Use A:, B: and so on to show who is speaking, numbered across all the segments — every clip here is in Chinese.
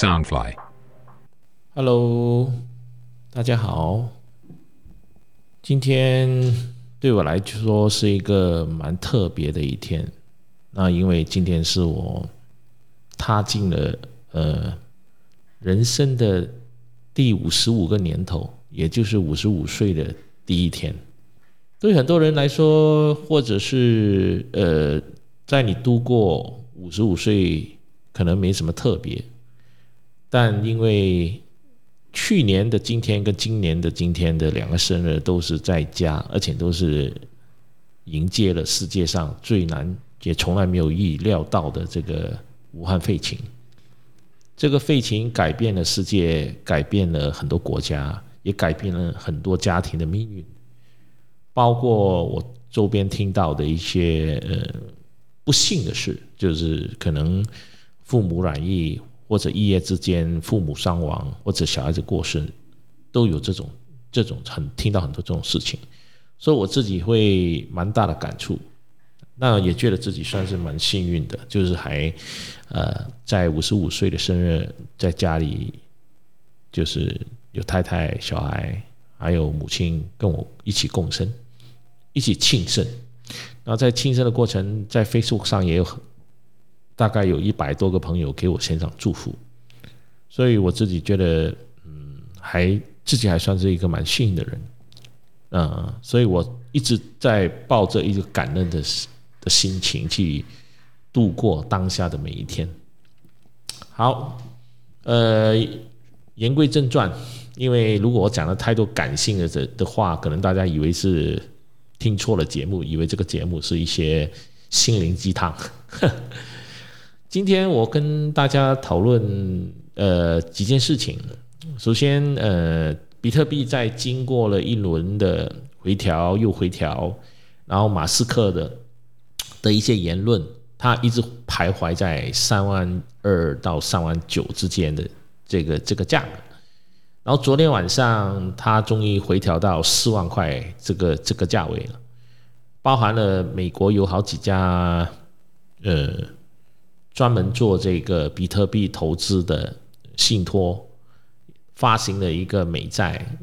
A: Soundfly，Hello，大家好。今天对我来说是一个蛮特别的一天。那因为今天是我踏进了呃人生的第五十五个年头，也就是五十五岁的第一天。对很多人来说，或者是呃，在你度过五十五岁，可能没什么特别。但因为去年的今天跟今年的今天的两个生日都是在家，而且都是迎接了世界上最难也从来没有预料到的这个武汉肺情。这个肺情改变了世界，改变了很多国家，也改变了很多家庭的命运。包括我周边听到的一些呃不幸的事，就是可能父母染疫，或者一夜之间父母伤亡，或者小孩子过世，都有这种这种很听到很多这种事情，所以我自己会蛮大的感触，那也觉得自己算是蛮幸运的，就是还呃在五十五岁的生日，在家里就是有太太小孩。还有母亲跟我一起共生，一起庆生。然后在庆生的过程，在 Facebook 上也有大概有一百多个朋友给我献上祝福，所以我自己觉得，嗯，还自己还算是一个蛮幸运的人，嗯，所以我一直在抱着一个感恩的的心情去度过当下的每一天。好，呃，言归正传。因为如果我讲了太多感性的的的话，可能大家以为是听错了节目，以为这个节目是一些心灵鸡汤。今天我跟大家讨论呃几件事情。首先，呃，比特币在经过了一轮的回调又回调，然后马斯克的的一些言论，他一直徘徊在三万二到三万九之间的这个这个价格。然后昨天晚上，它终于回调到四万块这个这个价位了，包含了美国有好几家，呃，专门做这个比特币投资的信托发行了一个美债，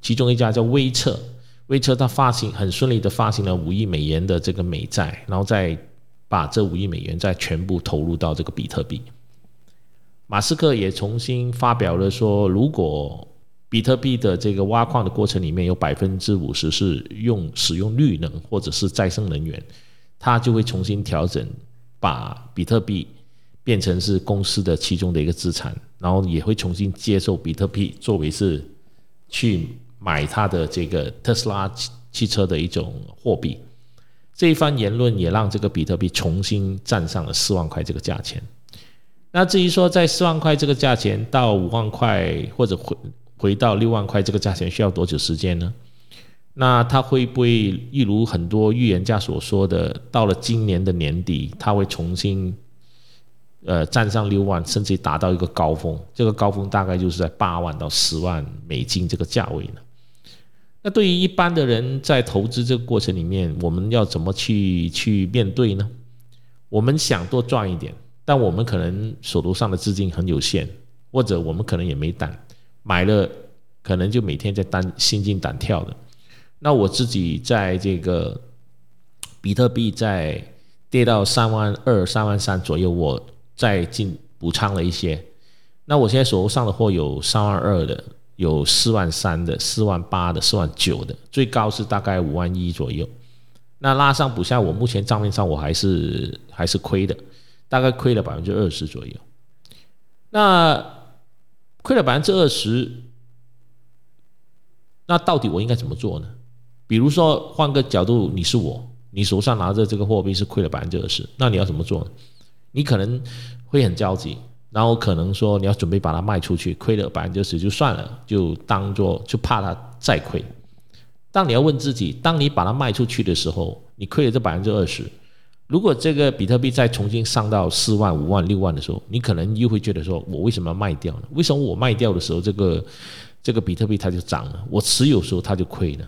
A: 其中一家叫威策，威策它发行很顺利的发行了五亿美元的这个美债，然后再把这五亿美元再全部投入到这个比特币。马斯克也重新发表了说，如果比特币的这个挖矿的过程里面有百分之五十是用使用绿能或者是再生能源，他就会重新调整，把比特币变成是公司的其中的一个资产，然后也会重新接受比特币作为是去买他的这个特斯拉汽车的一种货币。这一番言论也让这个比特币重新站上了四万块这个价钱。那至于说在四万块这个价钱到五万块或者回回到六万块这个价钱需要多久时间呢？那它会不会一如很多预言家所说的，到了今年的年底，它会重新呃站上六万，甚至达到一个高峰？这个高峰大概就是在八万到十万美金这个价位呢？那对于一般的人在投资这个过程里面，我们要怎么去去面对呢？我们想多赚一点。但我们可能手头上的资金很有限，或者我们可能也没胆买了，可能就每天在担心惊胆跳的。那我自己在这个比特币在跌到三万二、三万三左右，我再进补仓了一些。那我现在手上的货有三万二的，有四万三的、四万八的、四万九的，最高是大概五万一左右。那拉上补下，我目前账面上我还是还是亏的。大概亏了百分之二十左右，那亏了百分之二十，那到底我应该怎么做呢？比如说换个角度，你是我，你手上拿着这个货币是亏了百分之二十，那你要怎么做呢？你可能会很焦急，然后可能说你要准备把它卖出去，亏了百分之二十就算了，就当做就怕它再亏。当你要问自己，当你把它卖出去的时候，你亏了这百分之二十。如果这个比特币再重新上到四万、五万、六万的时候，你可能又会觉得说，我为什么要卖掉呢？为什么我卖掉的时候，这个这个比特币它就涨了，我持有时候它就亏了？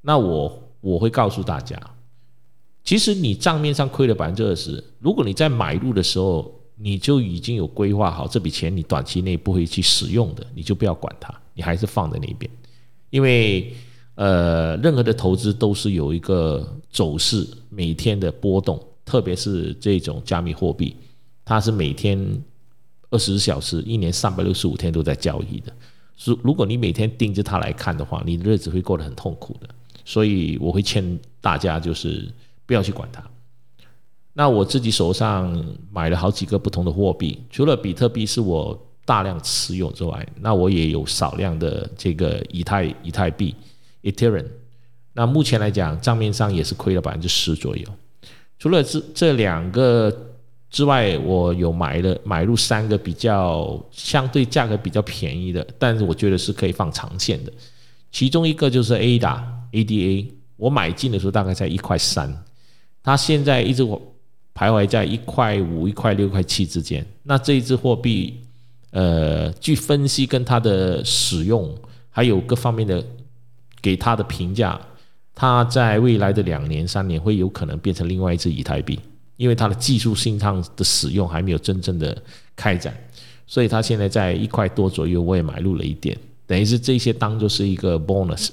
A: 那我我会告诉大家，其实你账面上亏了百分之二十，如果你在买入的时候你就已经有规划好这笔钱，你短期内不会去使用的，你就不要管它，你还是放在那边，因为呃，任何的投资都是有一个走势，每天的波动，特别是这种加密货币，它是每天二十小时、一年三百六十五天都在交易的。如如果你每天盯着它来看的话，你的日子会过得很痛苦的。所以我会劝大家，就是不要去管它。那我自己手上买了好几个不同的货币，除了比特币是我大量持有之外，那我也有少量的这个以太以太币 Ethereum。那目前来讲，账面上也是亏了百分之十左右。除了这这两个之外，我有买了买入三个比较相对价格比较便宜的，但是我觉得是可以放长线的。其中一个就是 ADA ADA，我买进的时候大概在一块三，它现在一直我。徘徊在一块五、一块六、块七之间。那这一支货币，呃，据分析跟它的使用，还有各方面的给它的评价，它在未来的两年、三年会有可能变成另外一支以太币，因为它的技术性上的使用还没有真正的开展，所以它现在在一块多左右，我也买入了一点，等于是这些当做是一个 bonus。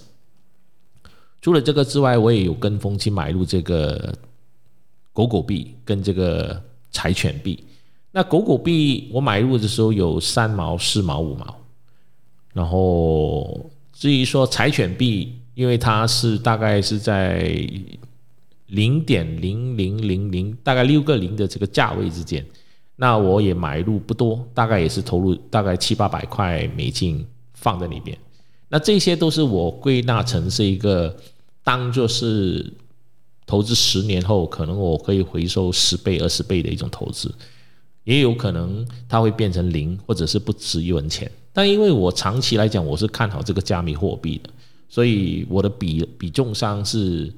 A: 除了这个之外，我也有跟风去买入这个。狗狗币跟这个柴犬币，那狗狗币我买入的时候有三毛、四毛、五毛，然后至于说柴犬币，因为它是大概是在零点零零零零，大概六个零的这个价位之间，那我也买入不多，大概也是投入大概七八百块美金放在里边，那这些都是我归纳成是一个当做是。投资十年后，可能我可以回收十倍、二十倍的一种投资，也有可能它会变成零，或者是不值一文钱。但因为我长期来讲，我是看好这个加密货币的，所以我的比比重上是，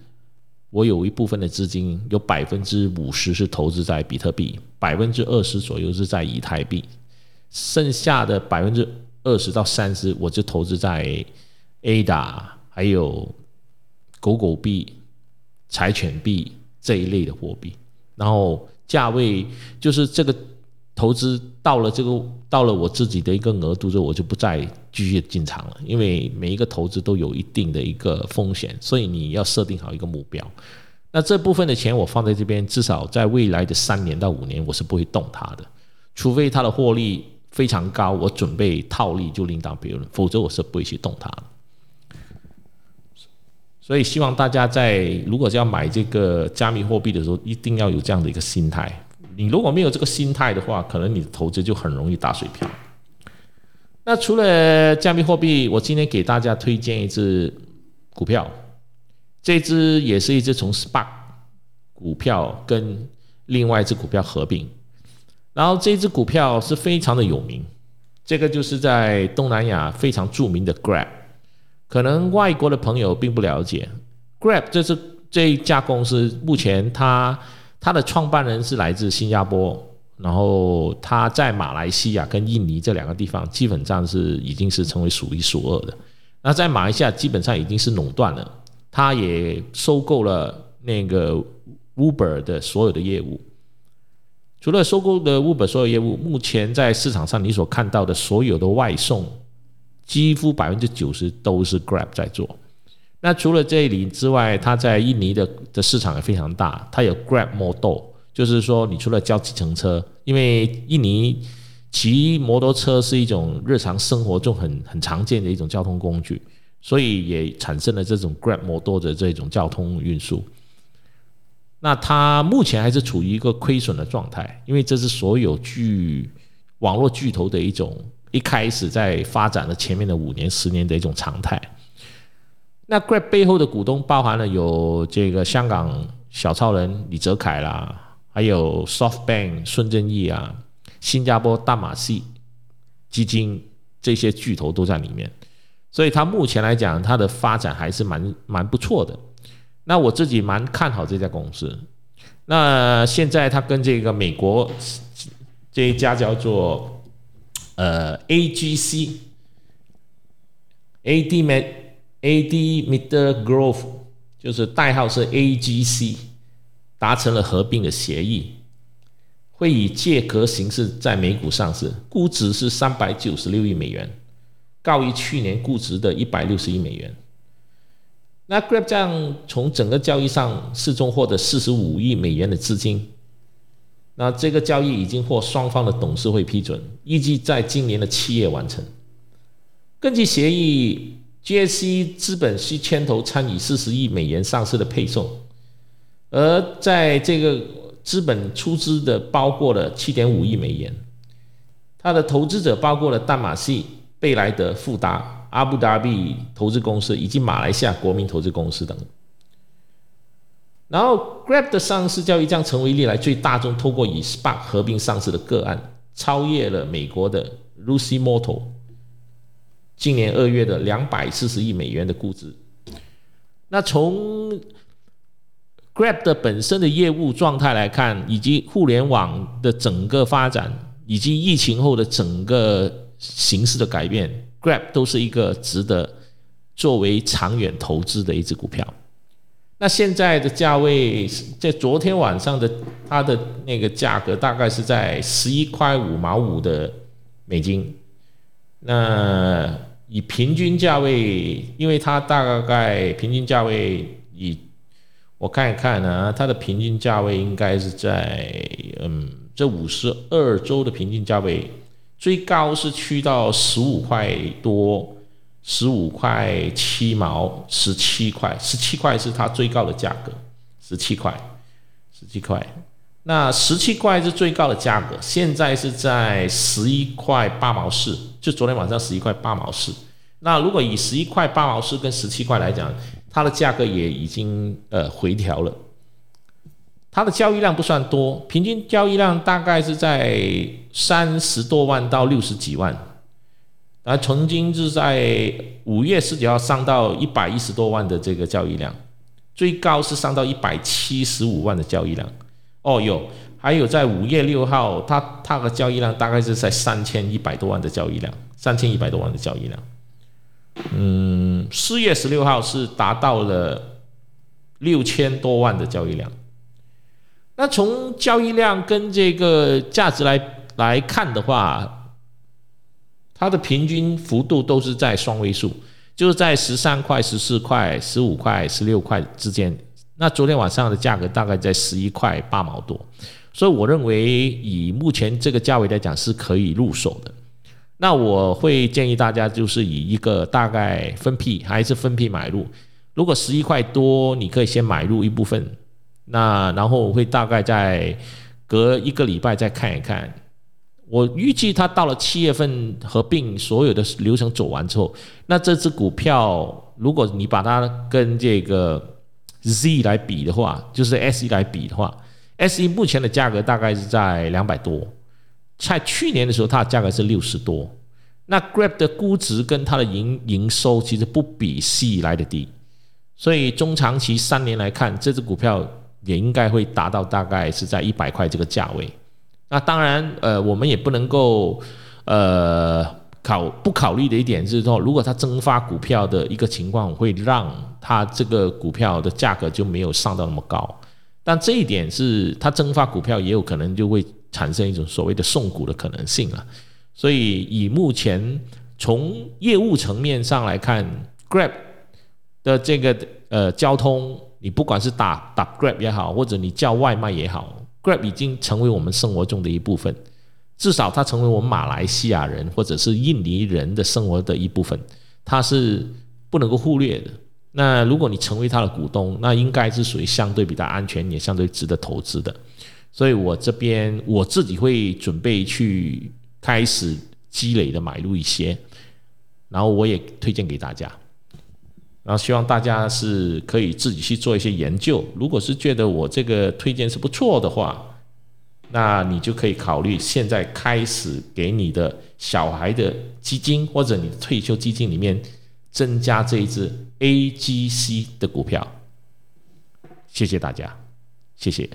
A: 我有一部分的资金有百分之五十是投资在比特币，百分之二十左右是在以太币，剩下的百分之二十到三十，我就投资在 ADA 还有狗狗币。柴犬币这一类的货币，然后价位就是这个投资到了这个到了我自己的一个额度之后，我就不再继续进场了，因为每一个投资都有一定的一个风险，所以你要设定好一个目标。那这部分的钱我放在这边，至少在未来的三年到五年，我是不会动它的，除非它的获利非常高，我准备套利就另当别论，否则我是不会去动它的。所以希望大家在如果是要买这个加密货币的时候，一定要有这样的一个心态。你如果没有这个心态的话，可能你的投资就很容易打水漂。那除了加密货币，我今天给大家推荐一只股票，这只也是一只从 SPAC 股票跟另外一只股票合并，然后这只股票是非常的有名，这个就是在东南亚非常著名的 Grab。可能外国的朋友并不了解，Grab 这是这一家公司，目前它它的创办人是来自新加坡，然后他在马来西亚跟印尼这两个地方基本上是已经是成为数一数二的。那在马来西亚基本上已经是垄断了，他也收购了那个 Uber 的所有的业务。除了收购的 Uber 所有业务，目前在市场上你所看到的所有的外送。几乎百分之九十都是 Grab 在做。那除了这里之外，它在印尼的的市场也非常大。它有 Grab Model，就是说你除了叫计程车，因为印尼骑摩托车是一种日常生活中很很常见的一种交通工具，所以也产生了这种 Grab Model 的这种交通运输。那它目前还是处于一个亏损的状态，因为这是所有巨网络巨头的一种。一开始在发展的前面的五年、十年的一种常态。那 Grab 背后的股东包含了有这个香港小超人李泽楷啦，还有 SoftBank 孙正义啊，新加坡大马戏基金这些巨头都在里面，所以它目前来讲，它的发展还是蛮蛮不错的。那我自己蛮看好这家公司。那现在它跟这个美国这一家叫做。呃，A G C，A D M A D Middle Growth，就是代号是 A G C，达成了合并的协议，会以借壳形式在美股上市，估值是三百九十六亿美元，高于去年估值的一百六十亿美元。那 Grab 这样从整个交易上市中获得四十五亿美元的资金，那这个交易已经获双方的董事会批准，预计在今年的七月完成。根据协议，GSC 资本需牵头参与四十亿美元上市的配送，而在这个资本出资的包括了七点五亿美元，它的投资者包括了淡马锡、贝莱德、富达。阿布达比投资公司以及马来西亚国民投资公司等，然后 Grab 的上市交易将成为历来最大众透过与 Spark 合并上市的个案，超越了美国的 Lucy Moto 今年二月的两百四十亿美元的估值。那从 Grab 的本身的业务状态来看，以及互联网的整个发展，以及疫情后的整个形势的改变。Grab 都是一个值得作为长远投资的一只股票。那现在的价位，在昨天晚上的它的那个价格大概是在十一块五毛五的美金。那以平均价位，因为它大概平均价位以我看一看呢，它的平均价位应该是在嗯这五十二周的平均价位。最高是去到十五块多，十五块七毛，十七块，十七块是它最高的价格，十七块，十七块。那十七块是最高的价格，现在是在十一块八毛四，就昨天晚上十一块八毛四。那如果以十一块八毛四跟十七块来讲，它的价格也已经呃回调了。它的交易量不算多，平均交易量大概是在三十多万到六十几万，啊，曾经是在五月十九号上到一百一十多万的这个交易量，最高是上到一百七十五万的交易量。哦，有，还有在五月六号，它它的交易量大概是在三千一百多万的交易量，三千一百多万的交易量。嗯，四月十六号是达到了六千多万的交易量。那从交易量跟这个价值来来看的话，它的平均幅度都是在双位数，就是在十三块、十四块、十五块、十六块之间。那昨天晚上的价格大概在十一块八毛多，所以我认为以目前这个价位来讲是可以入手的。那我会建议大家就是以一个大概分批还是分批买入，如果十一块多，你可以先买入一部分。那然后我会大概在隔一个礼拜再看一看，我预计它到了七月份合并所有的流程走完之后，那这只股票如果你把它跟这个 Z 来比的话，就是 S E 来比的话，S E 目前的价格大概是在两百多，在去年的时候它的价格是六十多，那 Grab 的估值跟它的营营收其实不比 C 来的低，所以中长期三年来看，这只股票。也应该会达到大概是在一百块这个价位。那当然，呃，我们也不能够，呃，考不考虑的一点是说，如果它增发股票的一个情况，会让它这个股票的价格就没有上到那么高。但这一点是它增发股票也有可能就会产生一种所谓的送股的可能性了。所以以目前从业务层面上来看，Grab 的这个呃交通。你不管是打打 Grab 也好，或者你叫外卖也好，Grab 已经成为我们生活中的一部分。至少它成为我们马来西亚人或者是印尼人的生活的一部分，它是不能够忽略的。那如果你成为它的股东，那应该是属于相对比较安全，也相对值得投资的。所以我这边我自己会准备去开始积累的买入一些，然后我也推荐给大家。然后希望大家是可以自己去做一些研究。如果是觉得我这个推荐是不错的话，那你就可以考虑现在开始给你的小孩的基金或者你的退休基金里面增加这一只 A G C 的股票。谢谢大家，谢谢。